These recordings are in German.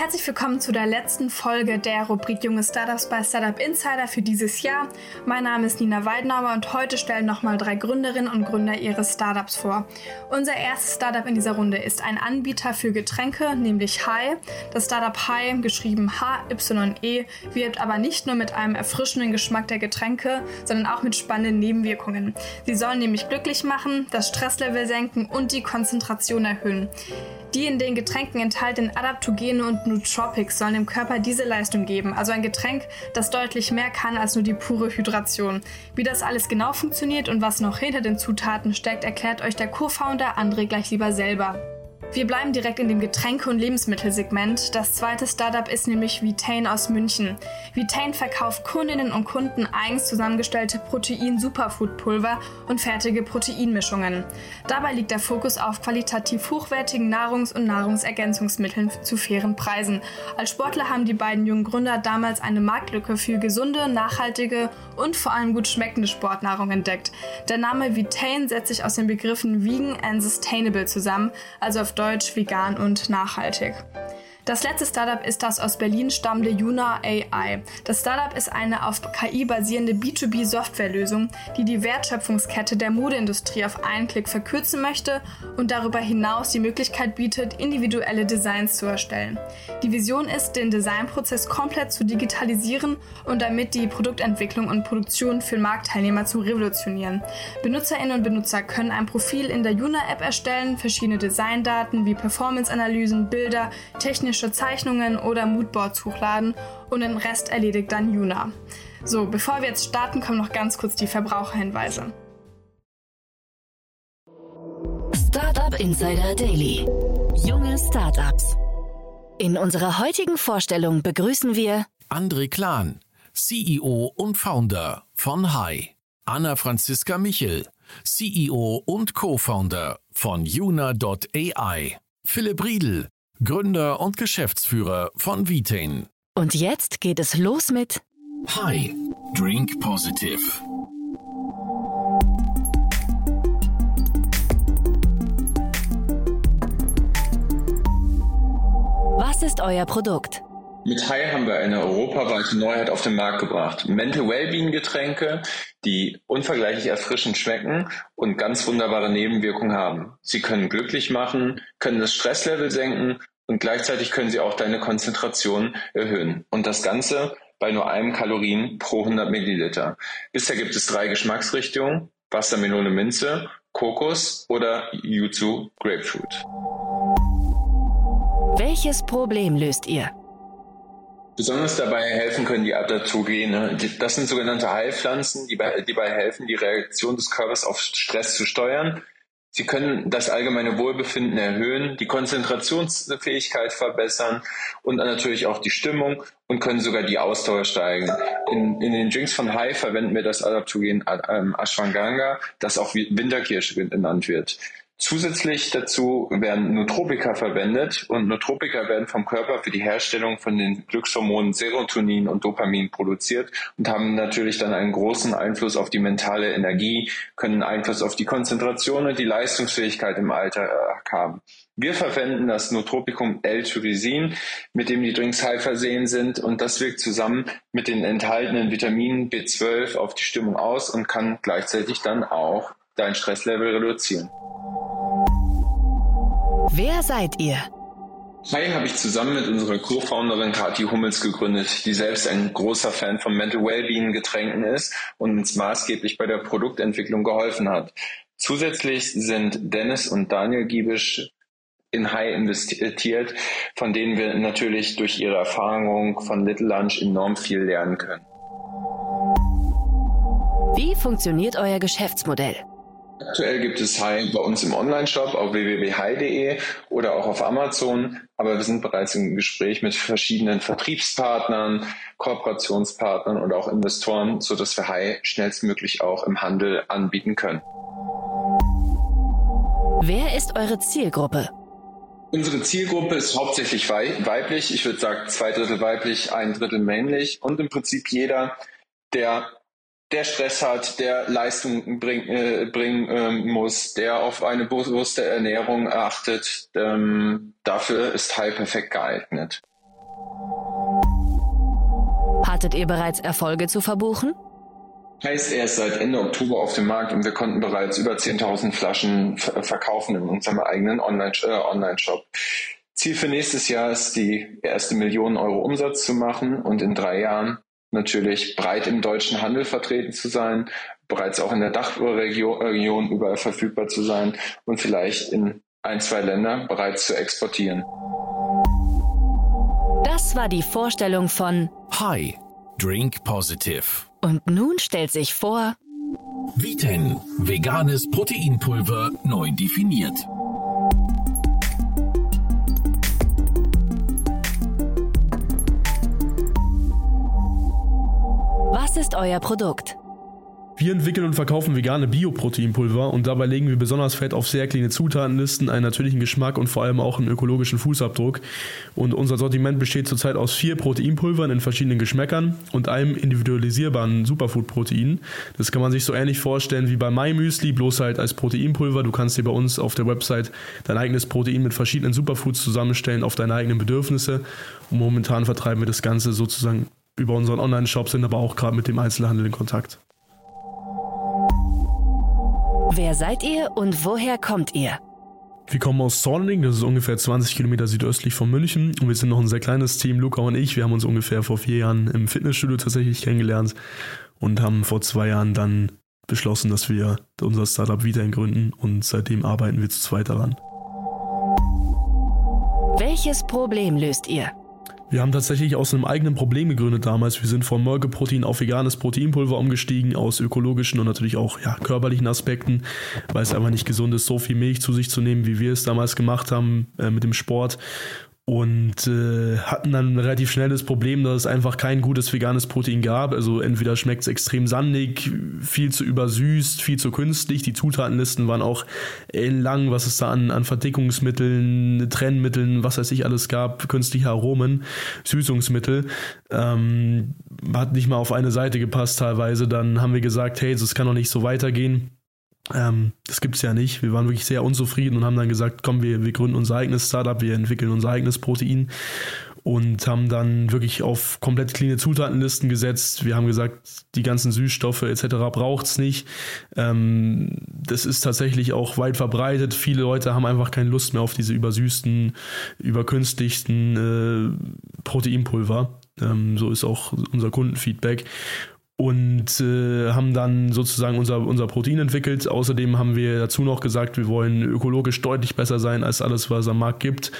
Herzlich willkommen zu der letzten Folge der Rubrik Junge Startups bei Startup Insider für dieses Jahr. Mein Name ist Nina Weidenauer und heute stellen nochmal drei Gründerinnen und Gründer ihre Startups vor. Unser erstes Startup in dieser Runde ist ein Anbieter für Getränke, nämlich Hi. Das Startup Hi, geschrieben H-Y-E, wirbt aber nicht nur mit einem erfrischenden Geschmack der Getränke, sondern auch mit spannenden Nebenwirkungen. Sie sollen nämlich glücklich machen, das Stresslevel senken und die Konzentration erhöhen. Die in den Getränken enthaltenen Adaptogene und Nootropics sollen dem Körper diese Leistung geben, also ein Getränk, das deutlich mehr kann als nur die pure Hydration. Wie das alles genau funktioniert und was noch hinter den Zutaten steckt, erklärt euch der Co-Founder André gleich lieber selber. Wir bleiben direkt in dem Getränke- und Lebensmittelsegment. Das zweite Startup ist nämlich Vitain aus München. Vitain verkauft Kundinnen und Kunden eigens zusammengestellte Protein-Superfood-Pulver und fertige Proteinmischungen. Dabei liegt der Fokus auf qualitativ hochwertigen Nahrungs- und Nahrungsergänzungsmitteln zu fairen Preisen. Als Sportler haben die beiden jungen Gründer damals eine Marktlücke für gesunde, nachhaltige und vor allem gut schmeckende Sportnahrung entdeckt. Der Name Vitain setzt sich aus den Begriffen Vegan and Sustainable zusammen, also auf Deutsch vegan und nachhaltig. Das letzte Startup ist das aus Berlin stammende Yuna AI. Das Startup ist eine auf KI basierende B2B-Softwarelösung, die die Wertschöpfungskette der Modeindustrie auf einen Klick verkürzen möchte und darüber hinaus die Möglichkeit bietet, individuelle Designs zu erstellen. Die Vision ist, den Designprozess komplett zu digitalisieren und damit die Produktentwicklung und Produktion für Marktteilnehmer zu revolutionieren. Benutzerinnen und Benutzer können ein Profil in der Yuna-App erstellen, verschiedene Designdaten wie Performance-Analysen, Bilder, technische grafische Zeichnungen oder Moodboards hochladen und den Rest erledigt dann Juna. So, bevor wir jetzt starten, kommen noch ganz kurz die Verbraucherhinweise. Startup Insider Daily. Junge Startups. In unserer heutigen Vorstellung begrüßen wir André Klan, CEO und Founder von Hi. Anna Franziska Michel, CEO und Co-Founder von Juna.ai. Philipp Riedel, Gründer und Geschäftsführer von Vitain. Und jetzt geht es los mit Hi, Drink Positive. Was ist euer Produkt? Mit Hai haben wir eine europaweite Neuheit auf den Markt gebracht. Mental Wellbeing Getränke, die unvergleichlich erfrischend schmecken und ganz wunderbare Nebenwirkungen haben. Sie können glücklich machen, können das Stresslevel senken und gleichzeitig können sie auch deine Konzentration erhöhen. Und das Ganze bei nur einem Kalorien pro 100 Milliliter. Bisher gibt es drei Geschmacksrichtungen, Wassermelone Minze, Kokos oder Yuzu Grapefruit. Welches Problem löst ihr? Besonders dabei helfen können die Adaptogene. Das sind sogenannte Heilpflanzen, die, bei, die dabei helfen, die Reaktion des Körpers auf Stress zu steuern. Sie können das allgemeine Wohlbefinden erhöhen, die Konzentrationsfähigkeit verbessern und natürlich auch die Stimmung und können sogar die Ausdauer steigen. In, in den Drinks von Hai verwenden wir das Adaptogen ähm, Ashwagandha, das auch Winterkirsche genannt wird. Zusätzlich dazu werden Nootropika verwendet und Nootropika werden vom Körper für die Herstellung von den Glückshormonen Serotonin und Dopamin produziert und haben natürlich dann einen großen Einfluss auf die mentale Energie, können Einfluss auf die Konzentration und die Leistungsfähigkeit im Alltag haben. Wir verwenden das Nootropikum L-Tyrosin, mit dem die Drinks high versehen sind und das wirkt zusammen mit den enthaltenen Vitaminen B12 auf die Stimmung aus und kann gleichzeitig dann auch dein Stresslevel reduzieren. Wer seid ihr? Hi habe ich zusammen mit unserer Co-Founderin Kathi Hummels gegründet, die selbst ein großer Fan von Mental Wellbeing Getränken ist und uns maßgeblich bei der Produktentwicklung geholfen hat. Zusätzlich sind Dennis und Daniel Giebisch in High investiert, von denen wir natürlich durch ihre Erfahrung von Little Lunch enorm viel lernen können. Wie funktioniert euer Geschäftsmodell? Aktuell gibt es Hai bei uns im Online-Shop auf www.hai.de oder auch auf Amazon, aber wir sind bereits im Gespräch mit verschiedenen Vertriebspartnern, Kooperationspartnern und auch Investoren, sodass wir Hai schnellstmöglich auch im Handel anbieten können. Wer ist eure Zielgruppe? Unsere Zielgruppe ist hauptsächlich weiblich. Ich würde sagen, zwei Drittel weiblich, ein Drittel männlich und im Prinzip jeder, der der Stress hat, der Leistung bring, äh, bringen ähm, muss, der auf eine bewusste Ernährung achtet, ähm, dafür ist High perfekt geeignet. Hattet ihr bereits Erfolge zu verbuchen? Heißt, er ist seit Ende Oktober auf dem Markt und wir konnten bereits über 10.000 Flaschen verkaufen in unserem eigenen Online-Shop. Äh, Online Ziel für nächstes Jahr ist, die erste Million Euro Umsatz zu machen und in drei Jahren natürlich breit im deutschen Handel vertreten zu sein, bereits auch in der Dachregion überall verfügbar zu sein und vielleicht in ein, zwei Länder bereits zu exportieren. Das war die Vorstellung von Hi, Drink Positive. Und nun stellt sich vor Viten, veganes Proteinpulver neu definiert. Euer Produkt? Wir entwickeln und verkaufen vegane Bioproteinpulver und dabei legen wir besonders Wert auf sehr kleine Zutatenlisten, einen natürlichen Geschmack und vor allem auch einen ökologischen Fußabdruck. Und unser Sortiment besteht zurzeit aus vier Proteinpulvern in verschiedenen Geschmäckern und einem individualisierbaren Superfood-Protein. Das kann man sich so ähnlich vorstellen wie bei MyMüsli, bloß halt als Proteinpulver. Du kannst dir bei uns auf der Website dein eigenes Protein mit verschiedenen Superfoods zusammenstellen auf deine eigenen Bedürfnisse. Und momentan vertreiben wir das Ganze sozusagen über unseren Online-Shop, sind aber auch gerade mit dem Einzelhandel in Kontakt. Wer seid ihr und woher kommt ihr? Wir kommen aus Zorning, das ist ungefähr 20 Kilometer südöstlich von München und wir sind noch ein sehr kleines Team, Luca und ich. Wir haben uns ungefähr vor vier Jahren im Fitnessstudio tatsächlich kennengelernt und haben vor zwei Jahren dann beschlossen, dass wir unser Startup wieder gründen und seitdem arbeiten wir zu zweit daran. Welches Problem löst ihr? Wir haben tatsächlich aus einem eigenen Problem gegründet damals. Wir sind von Molkeprotein auf veganes Proteinpulver umgestiegen, aus ökologischen und natürlich auch ja, körperlichen Aspekten, weil es einfach nicht gesund ist, so viel Milch zu sich zu nehmen, wie wir es damals gemacht haben äh, mit dem Sport und äh, hatten dann relativ schnell das Problem, dass es einfach kein gutes veganes Protein gab. Also entweder schmeckt es extrem sandig, viel zu übersüßt, viel zu künstlich. Die Zutatenlisten waren auch lang, was es da an, an Verdickungsmitteln, Trennmitteln, was weiß ich alles gab, künstliche Aromen, Süßungsmittel. Ähm, hat nicht mal auf eine Seite gepasst teilweise. Dann haben wir gesagt, hey, das kann doch nicht so weitergehen ähm, das gibt es ja nicht. Wir waren wirklich sehr unzufrieden und haben dann gesagt, komm, wir, wir gründen unser eigenes Startup, wir entwickeln unser eigenes Protein und haben dann wirklich auf komplett cleane Zutatenlisten gesetzt. Wir haben gesagt, die ganzen Süßstoffe etc. braucht es nicht. Ähm, das ist tatsächlich auch weit verbreitet. Viele Leute haben einfach keine Lust mehr auf diese übersüßten, überkünstlichten äh, Proteinpulver. Ähm, so ist auch unser Kundenfeedback und äh, haben dann sozusagen unser, unser Protein entwickelt. Außerdem haben wir dazu noch gesagt, wir wollen ökologisch deutlich besser sein als alles, was es am Markt gibt.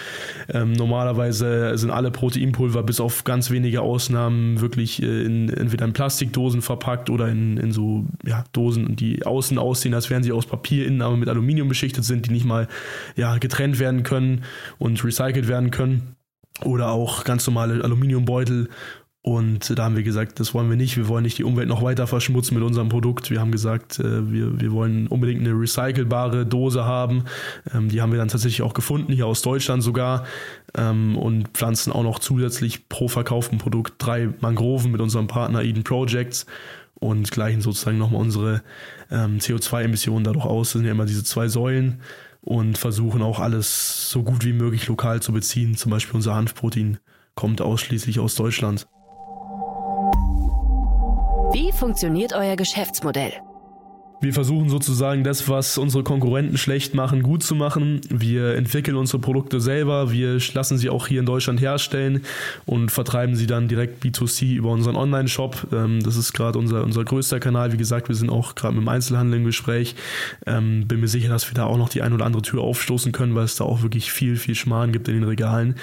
Ähm, normalerweise sind alle Proteinpulver bis auf ganz wenige Ausnahmen wirklich äh, in, entweder in Plastikdosen verpackt oder in, in so ja, Dosen, die außen aussehen, als wären sie aus Papier, innen aber mit Aluminium beschichtet sind, die nicht mal ja, getrennt werden können und recycelt werden können oder auch ganz normale Aluminiumbeutel und da haben wir gesagt, das wollen wir nicht. Wir wollen nicht die Umwelt noch weiter verschmutzen mit unserem Produkt. Wir haben gesagt, äh, wir, wir wollen unbedingt eine recycelbare Dose haben. Ähm, die haben wir dann tatsächlich auch gefunden, hier aus Deutschland sogar. Ähm, und pflanzen auch noch zusätzlich pro verkauften Produkt drei Mangroven mit unserem Partner Eden Projects und gleichen sozusagen nochmal unsere ähm, CO2-Emissionen dadurch aus. Das sind ja immer diese zwei Säulen und versuchen auch alles so gut wie möglich lokal zu beziehen. Zum Beispiel unser Hanfprotein kommt ausschließlich aus Deutschland. Funktioniert euer Geschäftsmodell? Wir versuchen sozusagen das, was unsere Konkurrenten schlecht machen, gut zu machen. Wir entwickeln unsere Produkte selber, wir lassen sie auch hier in Deutschland herstellen und vertreiben sie dann direkt B2C über unseren Online-Shop. Ähm, das ist gerade unser, unser größter Kanal. Wie gesagt, wir sind auch gerade mit dem Einzelhandel im Gespräch. Ähm, bin mir sicher, dass wir da auch noch die ein oder andere Tür aufstoßen können, weil es da auch wirklich viel, viel Schmarrn gibt in den Regalen.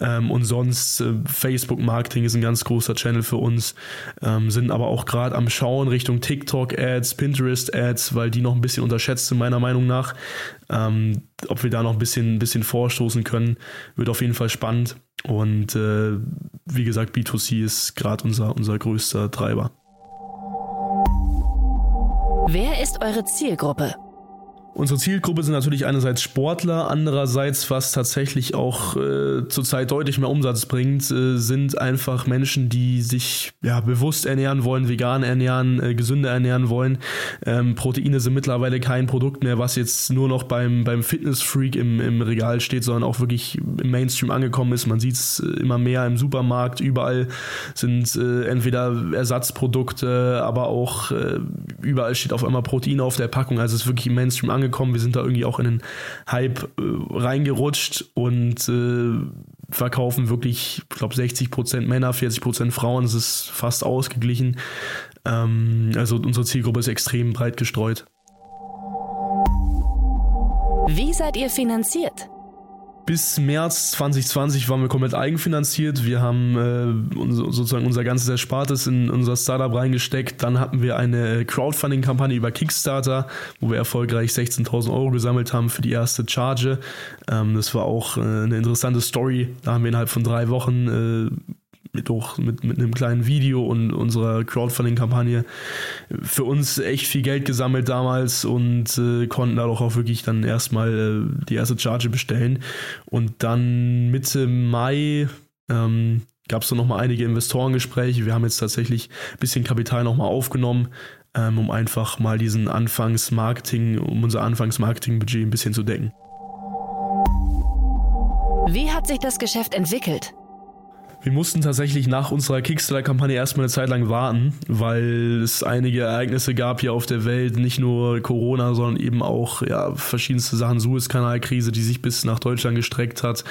Ähm, und sonst äh, Facebook-Marketing ist ein ganz großer Channel für uns, sind aber auch gerade am Schauen Richtung TikTok-Ads, Pinterest Ads, weil die noch ein bisschen unterschätzt sind, meiner Meinung nach. Ähm, ob wir da noch ein bisschen, bisschen vorstoßen können, wird auf jeden Fall spannend. Und äh, wie gesagt, B2C ist gerade unser, unser größter Treiber. Wer ist eure Zielgruppe? Unsere Zielgruppe sind natürlich einerseits Sportler, andererseits, was tatsächlich auch äh, zurzeit deutlich mehr Umsatz bringt, äh, sind einfach Menschen, die sich ja bewusst ernähren wollen, vegan ernähren, äh, gesünder ernähren wollen. Ähm, Proteine sind mittlerweile kein Produkt mehr, was jetzt nur noch beim, beim Fitnessfreak im, im Regal steht, sondern auch wirklich im Mainstream angekommen ist. Man sieht es äh, immer mehr im Supermarkt, überall sind äh, entweder Ersatzprodukte, aber auch äh, überall steht auf einmal Protein auf der Packung. Also es ist wirklich im Mainstream angekommen angekommen. Wir sind da irgendwie auch in den Hype äh, reingerutscht und äh, verkaufen wirklich, ich glaube, 60% Männer, 40% Frauen. Es ist fast ausgeglichen. Ähm, also unsere Zielgruppe ist extrem breit gestreut. Wie seid ihr finanziert? Bis März 2020 waren wir komplett eigenfinanziert. Wir haben äh, sozusagen unser ganzes Erspartes in unser Startup reingesteckt. Dann hatten wir eine Crowdfunding-Kampagne über Kickstarter, wo wir erfolgreich 16.000 Euro gesammelt haben für die erste Charge. Ähm, das war auch äh, eine interessante Story. Da haben wir innerhalb von drei Wochen äh, mit, auch mit, mit einem kleinen Video und unserer Crowdfunding-Kampagne für uns echt viel Geld gesammelt damals und äh, konnten dadurch auch wirklich dann erstmal äh, die erste Charge bestellen. Und dann Mitte Mai ähm, gab es dann nochmal einige Investorengespräche. Wir haben jetzt tatsächlich ein bisschen Kapital nochmal aufgenommen, ähm, um einfach mal diesen Anfangsmarketing, um unser Anfangsmarketingbudget ein bisschen zu decken. Wie hat sich das Geschäft entwickelt? Wir mussten tatsächlich nach unserer Kickstarter-Kampagne erstmal eine Zeit lang warten, weil es einige Ereignisse gab hier auf der Welt, nicht nur Corona, sondern eben auch ja, verschiedenste Sachen, Suezkanalkrise, die sich bis nach Deutschland gestreckt hat,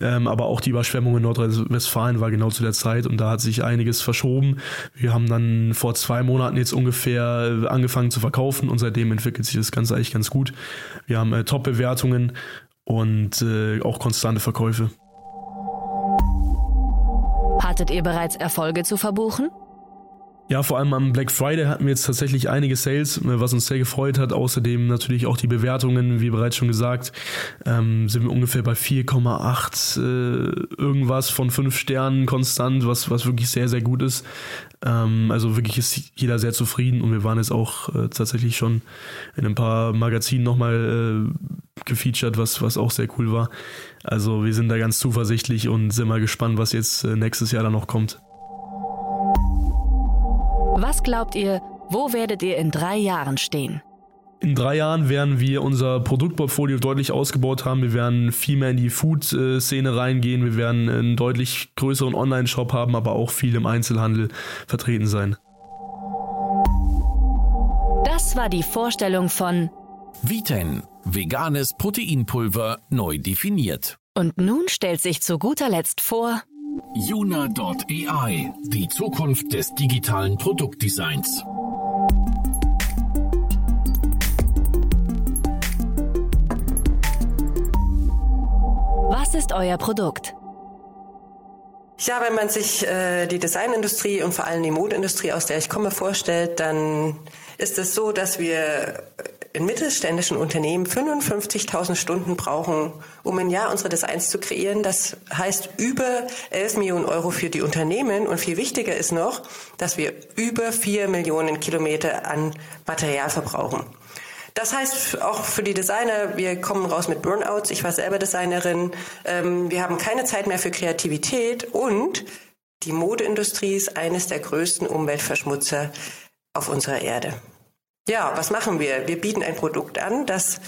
ähm, aber auch die Überschwemmung in Nordrhein-Westfalen war genau zu der Zeit und da hat sich einiges verschoben. Wir haben dann vor zwei Monaten jetzt ungefähr angefangen zu verkaufen und seitdem entwickelt sich das Ganze eigentlich ganz gut. Wir haben äh, Top-Bewertungen und äh, auch konstante Verkäufe. Hattet ihr bereits Erfolge zu verbuchen? Ja, vor allem am Black Friday hatten wir jetzt tatsächlich einige Sales, was uns sehr gefreut hat. Außerdem natürlich auch die Bewertungen, wie bereits schon gesagt, ähm, sind wir ungefähr bei 4,8 äh, irgendwas von 5 Sternen konstant, was, was wirklich sehr, sehr gut ist. Ähm, also wirklich ist jeder sehr zufrieden und wir waren jetzt auch äh, tatsächlich schon in ein paar Magazinen nochmal äh, gefeatured, was, was auch sehr cool war. Also wir sind da ganz zuversichtlich und sind mal gespannt, was jetzt äh, nächstes Jahr da noch kommt. Was glaubt ihr, wo werdet ihr in drei Jahren stehen? In drei Jahren werden wir unser Produktportfolio deutlich ausgebaut haben. Wir werden viel mehr in die Food-Szene reingehen. Wir werden einen deutlich größeren Online-Shop haben, aber auch viel im Einzelhandel vertreten sein. Das war die Vorstellung von Viten, veganes Proteinpulver neu definiert. Und nun stellt sich zu guter Letzt vor Juna.ai, die Zukunft des digitalen Produktdesigns. Was ist euer Produkt? Ja, wenn man sich äh, die Designindustrie und vor allem die Modeindustrie, aus der ich komme, vorstellt, dann ist es so, dass wir in mittelständischen Unternehmen 55.000 Stunden brauchen, um ein Jahr unsere Designs zu kreieren. Das heißt über 11 Millionen Euro für die Unternehmen. Und viel wichtiger ist noch, dass wir über 4 Millionen Kilometer an Material verbrauchen. Das heißt auch für die Designer, wir kommen raus mit Burnouts. Ich war selber Designerin. Ähm, wir haben keine Zeit mehr für Kreativität und die Modeindustrie ist eines der größten Umweltverschmutzer auf unserer Erde. Ja, was machen wir? Wir bieten ein Produkt an, das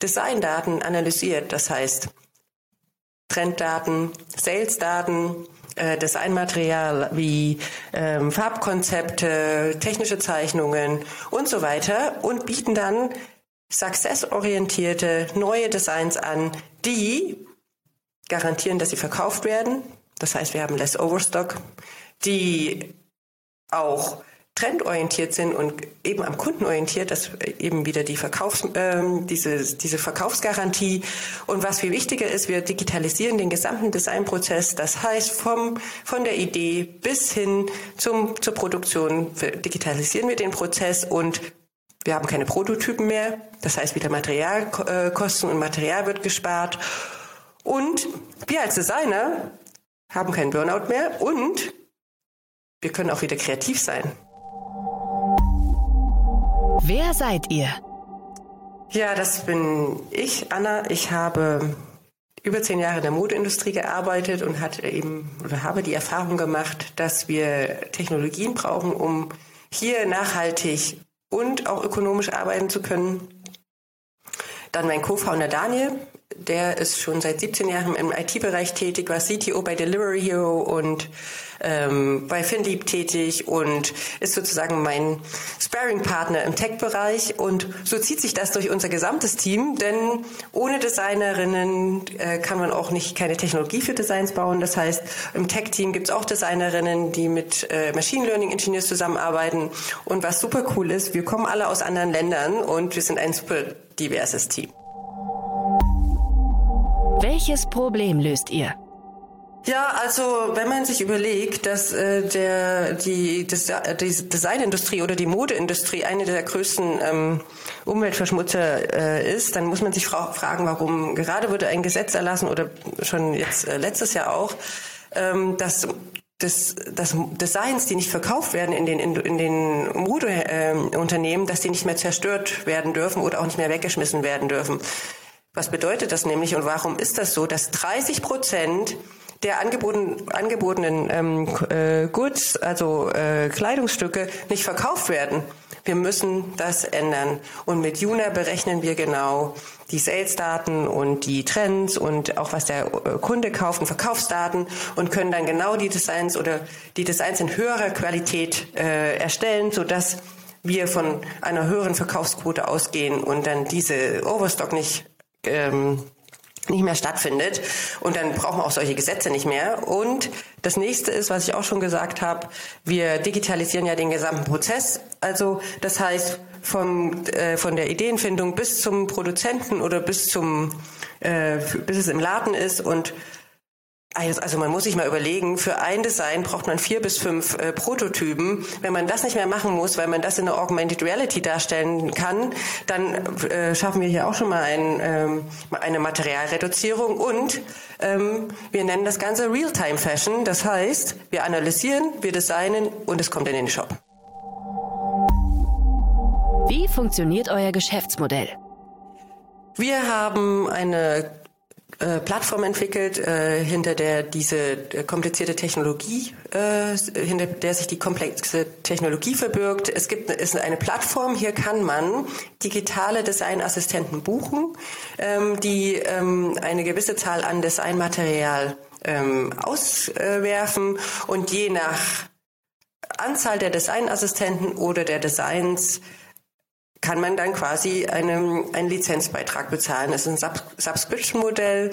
Designdaten analysiert. Das heißt, Trenddaten, Salesdaten, äh, Designmaterial wie ähm, Farbkonzepte, technische Zeichnungen und so weiter und bieten dann successorientierte neue Designs an, die garantieren, dass sie verkauft werden. Das heißt, wir haben less Overstock, die auch trendorientiert sind und eben am Kunden orientiert, das eben wieder die Verkaufs, ähm, diese, diese Verkaufsgarantie. Und was viel wichtiger ist, wir digitalisieren den gesamten Designprozess. Das heißt, vom, von der Idee bis hin zum, zur Produktion digitalisieren wir den Prozess und wir haben keine Prototypen mehr. Das heißt, wieder Materialkosten und Material wird gespart. Und wir als Designer haben keinen Burnout mehr und wir können auch wieder kreativ sein. Wer seid ihr? Ja, das bin ich, Anna. Ich habe über zehn Jahre in der Modeindustrie gearbeitet und hatte eben oder habe die Erfahrung gemacht, dass wir Technologien brauchen, um hier nachhaltig und auch ökonomisch arbeiten zu können. Dann mein Co-Founder Daniel, der ist schon seit 17 Jahren im IT-Bereich tätig, war CTO bei Delivery Hero und ähm, bei FinLeap tätig und ist sozusagen mein Sparring-Partner im Tech-Bereich. Und so zieht sich das durch unser gesamtes Team, denn ohne Designerinnen äh, kann man auch nicht keine Technologie für Designs bauen. Das heißt, im Tech-Team gibt es auch Designerinnen, die mit äh, Machine Learning Engineers zusammenarbeiten. Und was super cool ist, wir kommen alle aus anderen Ländern und wir sind ein super diverses Team. Welches Problem löst ihr? Ja, also wenn man sich überlegt, dass äh, der die, das, die Designindustrie oder die Modeindustrie eine der größten ähm, Umweltverschmutzer äh, ist, dann muss man sich fra fragen, warum gerade wurde ein Gesetz erlassen oder schon jetzt äh, letztes Jahr auch, ähm, dass des, das Designs, die nicht verkauft werden in den, in, in den Modeunternehmen, äh, dass die nicht mehr zerstört werden dürfen oder auch nicht mehr weggeschmissen werden dürfen. Was bedeutet das nämlich und warum ist das so, dass 30 Prozent der angeboten, angebotenen ähm, äh, Goods, also äh, Kleidungsstücke, nicht verkauft werden. Wir müssen das ändern. Und mit Juna berechnen wir genau die Sales-Daten und die Trends und auch was der äh, Kunde kauft und Verkaufsdaten und können dann genau die Designs oder die Designs in höherer Qualität äh, erstellen, sodass wir von einer höheren Verkaufsquote ausgehen und dann diese Overstock nicht ähm, nicht mehr stattfindet. Und dann brauchen wir auch solche Gesetze nicht mehr. Und das nächste ist, was ich auch schon gesagt habe, wir digitalisieren ja den gesamten Prozess. Also das heißt, vom, äh, von der Ideenfindung bis zum Produzenten oder bis zum äh, bis es im Laden ist und also man muss sich mal überlegen, für ein Design braucht man vier bis fünf äh, Prototypen. Wenn man das nicht mehr machen muss, weil man das in der Augmented Reality darstellen kann, dann äh, schaffen wir hier auch schon mal ein, ähm, eine Materialreduzierung und ähm, wir nennen das Ganze Real-Time Fashion. Das heißt, wir analysieren, wir designen und es kommt in den Shop. Wie funktioniert euer Geschäftsmodell? Wir haben eine äh, Plattform entwickelt, äh, hinter der diese äh, komplizierte Technologie, äh, hinter der sich die komplexe Technologie verbirgt. Es gibt ist eine Plattform, hier kann man digitale Designassistenten buchen, ähm, die ähm, eine gewisse Zahl an Designmaterial ähm, auswerfen und je nach Anzahl der Designassistenten oder der Designs kann man dann quasi einen, einen Lizenzbeitrag bezahlen. Das ist ein Sub Subscription-Modell.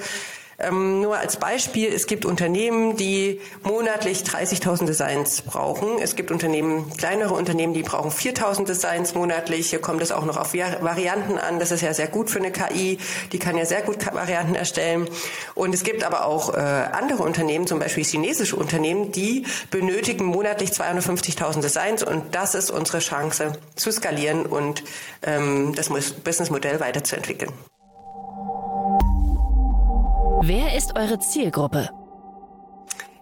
Ähm, nur als Beispiel, es gibt Unternehmen, die monatlich 30.000 Designs brauchen. Es gibt Unternehmen, kleinere Unternehmen, die brauchen 4.000 Designs monatlich. Hier kommt es auch noch auf Varianten an. Das ist ja sehr gut für eine KI. Die kann ja sehr gut Varianten erstellen. Und es gibt aber auch äh, andere Unternehmen, zum Beispiel chinesische Unternehmen, die benötigen monatlich 250.000 Designs. Und das ist unsere Chance zu skalieren und ähm, das Businessmodell weiterzuentwickeln. Wer ist eure Zielgruppe?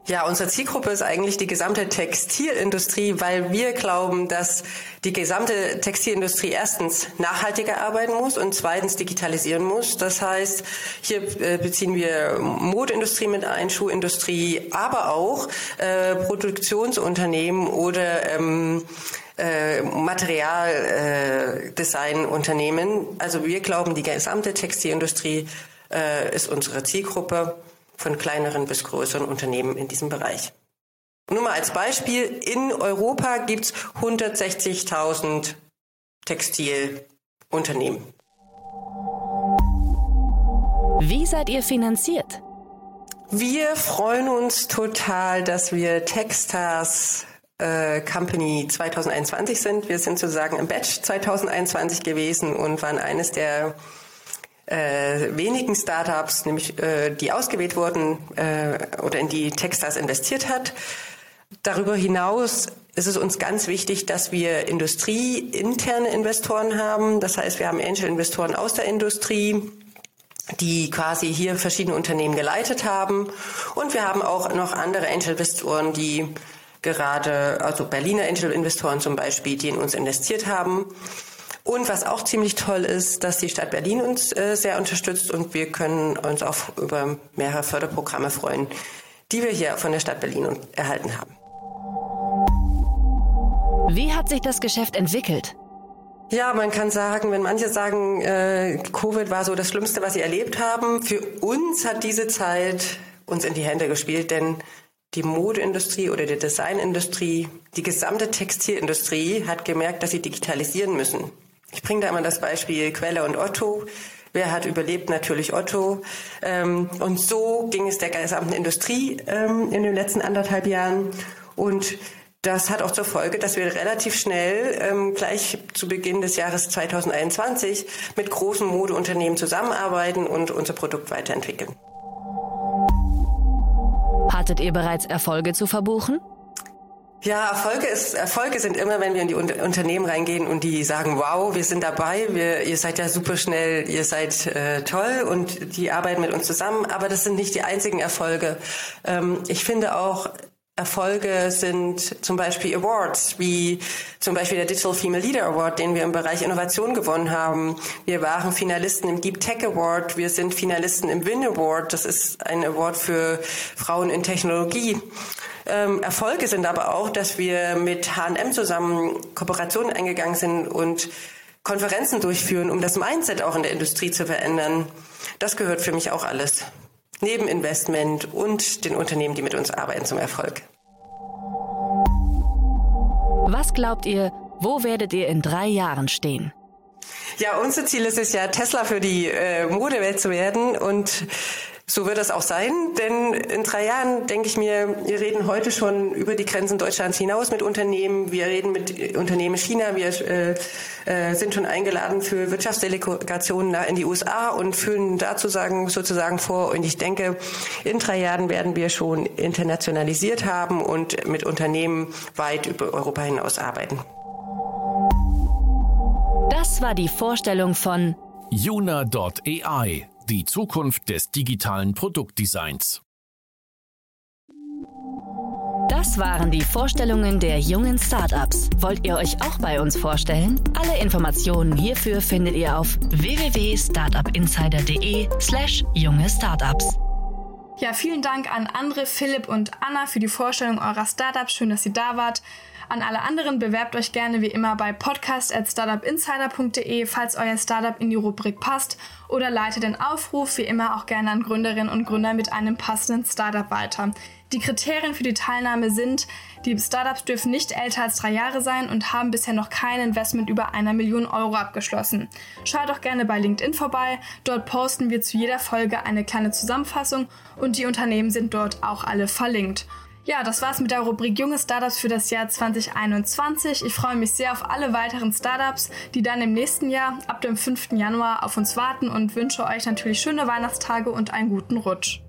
Ja, unsere Zielgruppe ist eigentlich die gesamte Textilindustrie, weil wir glauben, dass die gesamte Textilindustrie erstens nachhaltiger arbeiten muss und zweitens digitalisieren muss. Das heißt, hier äh, beziehen wir Modeindustrie mit ein, Schuhindustrie, aber auch äh, Produktionsunternehmen oder ähm, äh, Materialdesignunternehmen. Äh, also wir glauben, die gesamte Textilindustrie äh, ist unsere Zielgruppe von kleineren bis größeren Unternehmen in diesem Bereich. Nur mal als Beispiel, in Europa gibt es 160.000 Textilunternehmen. Wie seid ihr finanziert? Wir freuen uns total, dass wir Techstars äh, Company 2021 sind. Wir sind sozusagen im Batch 2021 gewesen und waren eines der äh, wenigen Startups, nämlich äh, die ausgewählt wurden äh, oder in die Techstars investiert hat. Darüber hinaus ist es uns ganz wichtig, dass wir industrieinterne Investoren haben. Das heißt, wir haben Angel-Investoren aus der Industrie, die quasi hier verschiedene Unternehmen geleitet haben. Und wir haben auch noch andere Angel-Investoren, die gerade, also Berliner Angel-Investoren zum Beispiel, die in uns investiert haben. Und was auch ziemlich toll ist, dass die Stadt Berlin uns äh, sehr unterstützt und wir können uns auch über mehrere Förderprogramme freuen, die wir hier von der Stadt Berlin erhalten haben. Wie hat sich das Geschäft entwickelt? Ja, man kann sagen, wenn manche sagen, äh, Covid war so das Schlimmste, was sie erlebt haben, für uns hat diese Zeit uns in die Hände gespielt, denn die Modeindustrie oder die Designindustrie, die gesamte Textilindustrie hat gemerkt, dass sie digitalisieren müssen. Ich bringe da immer das Beispiel Quelle und Otto. Wer hat überlebt? Natürlich Otto. Ähm, und so ging es der gesamten Industrie ähm, in den letzten anderthalb Jahren. Und das hat auch zur Folge, dass wir relativ schnell ähm, gleich zu Beginn des Jahres 2021 mit großen Modeunternehmen zusammenarbeiten und unser Produkt weiterentwickeln. Hattet ihr bereits Erfolge zu verbuchen? Ja, Erfolge, ist, Erfolge sind immer, wenn wir in die Unternehmen reingehen und die sagen, wow, wir sind dabei, wir, ihr seid ja super schnell, ihr seid äh, toll und die arbeiten mit uns zusammen. Aber das sind nicht die einzigen Erfolge. Ähm, ich finde auch, Erfolge sind zum Beispiel Awards, wie zum Beispiel der Digital Female Leader Award, den wir im Bereich Innovation gewonnen haben. Wir waren Finalisten im Deep Tech Award, wir sind Finalisten im Win Award, das ist ein Award für Frauen in Technologie. Ähm, Erfolge sind aber auch, dass wir mit H&M zusammen Kooperationen eingegangen sind und Konferenzen durchführen, um das Mindset auch in der Industrie zu verändern. Das gehört für mich auch alles. Neben Investment und den Unternehmen, die mit uns arbeiten, zum Erfolg. Was glaubt ihr, wo werdet ihr in drei Jahren stehen? Ja, unser Ziel ist es ja, Tesla für die äh, Modewelt zu werden und so wird es auch sein, denn in drei Jahren denke ich mir, wir reden heute schon über die Grenzen Deutschlands hinaus mit Unternehmen. Wir reden mit Unternehmen China. Wir äh, äh, sind schon eingeladen für Wirtschaftsdelegationen in die USA und fühlen dazu sagen, sozusagen vor. Und ich denke, in drei Jahren werden wir schon internationalisiert haben und mit Unternehmen weit über Europa hinaus arbeiten. Das war die Vorstellung von Juna.ai die Zukunft des digitalen Produktdesigns. Das waren die Vorstellungen der jungen Startups. Wollt ihr euch auch bei uns vorstellen? Alle Informationen hierfür findet ihr auf www.startupinsider.de/slash junge Startups. Ja, vielen Dank an Andre, Philipp und Anna für die Vorstellung eurer Startups. Schön, dass ihr da wart. An alle anderen bewerbt euch gerne wie immer bei podcast.startupinsider.de, falls euer Startup in die Rubrik passt oder leitet den Aufruf wie immer auch gerne an Gründerinnen und Gründer mit einem passenden Startup weiter. Die Kriterien für die Teilnahme sind, die Startups dürfen nicht älter als drei Jahre sein und haben bisher noch kein Investment über einer Million Euro abgeschlossen. Schaut auch gerne bei LinkedIn vorbei. Dort posten wir zu jeder Folge eine kleine Zusammenfassung und die Unternehmen sind dort auch alle verlinkt. Ja, das war's mit der Rubrik Junge Startups für das Jahr 2021. Ich freue mich sehr auf alle weiteren Startups, die dann im nächsten Jahr ab dem 5. Januar auf uns warten und wünsche euch natürlich schöne Weihnachtstage und einen guten Rutsch.